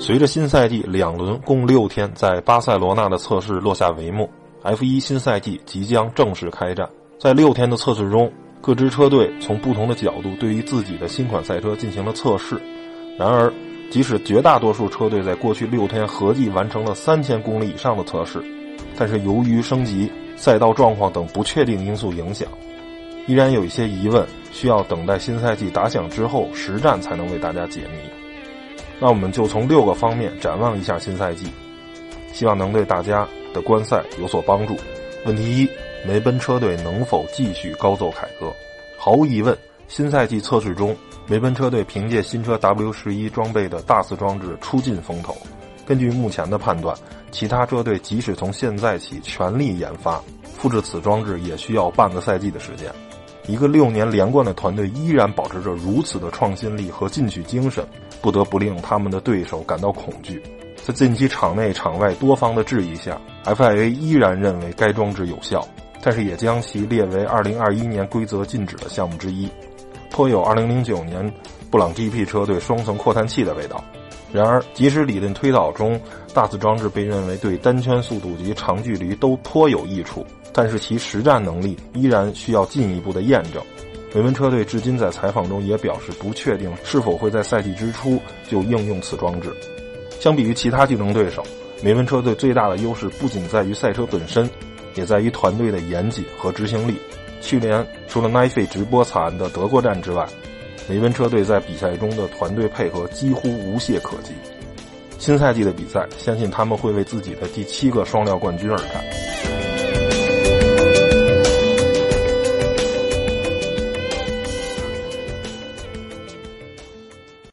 随着新赛季两轮共六天在巴塞罗那的测试落下帷幕，F1 新赛季即将正式开战。在六天的测试中，各支车队从不同的角度对于自己的新款赛车进行了测试。然而，即使绝大多数车队在过去六天合计完成了三千公里以上的测试，但是由于升级、赛道状况等不确定因素影响，依然有一些疑问需要等待新赛季打响之后实战才能为大家解谜。那我们就从六个方面展望一下新赛季，希望能对大家的观赛有所帮助。问题一：梅奔车队能否继续高奏凯歌？毫无疑问，新赛季测试中，梅奔车队凭借新车 W 十一装备的大肆装置出尽风头。根据目前的判断，其他车队即使从现在起全力研发复制此装置，也需要半个赛季的时间。一个六年连贯的团队依然保持着如此的创新力和进取精神，不得不令他们的对手感到恐惧。在近期场内场外多方的质疑下，FIA 依然认为该装置有效，但是也将其列为2021年规则禁止的项目之一，颇有2009年布朗 GP 车队双层扩散器的味道。然而，即使理论推导中大字装置被认为对单圈速度及长距离都颇有益处。但是其实战能力依然需要进一步的验证。梅奔车队至今在采访中也表示不确定是否会在赛季之初就应用此装置。相比于其他竞争对手，梅奔车队最大的优势不仅在于赛车本身，也在于团队的严谨和执行力。去年除了奈飞直播惨案的德国站之外，梅奔车队在比赛中的团队配合几乎无懈可击。新赛季的比赛，相信他们会为自己的第七个双料冠军而战。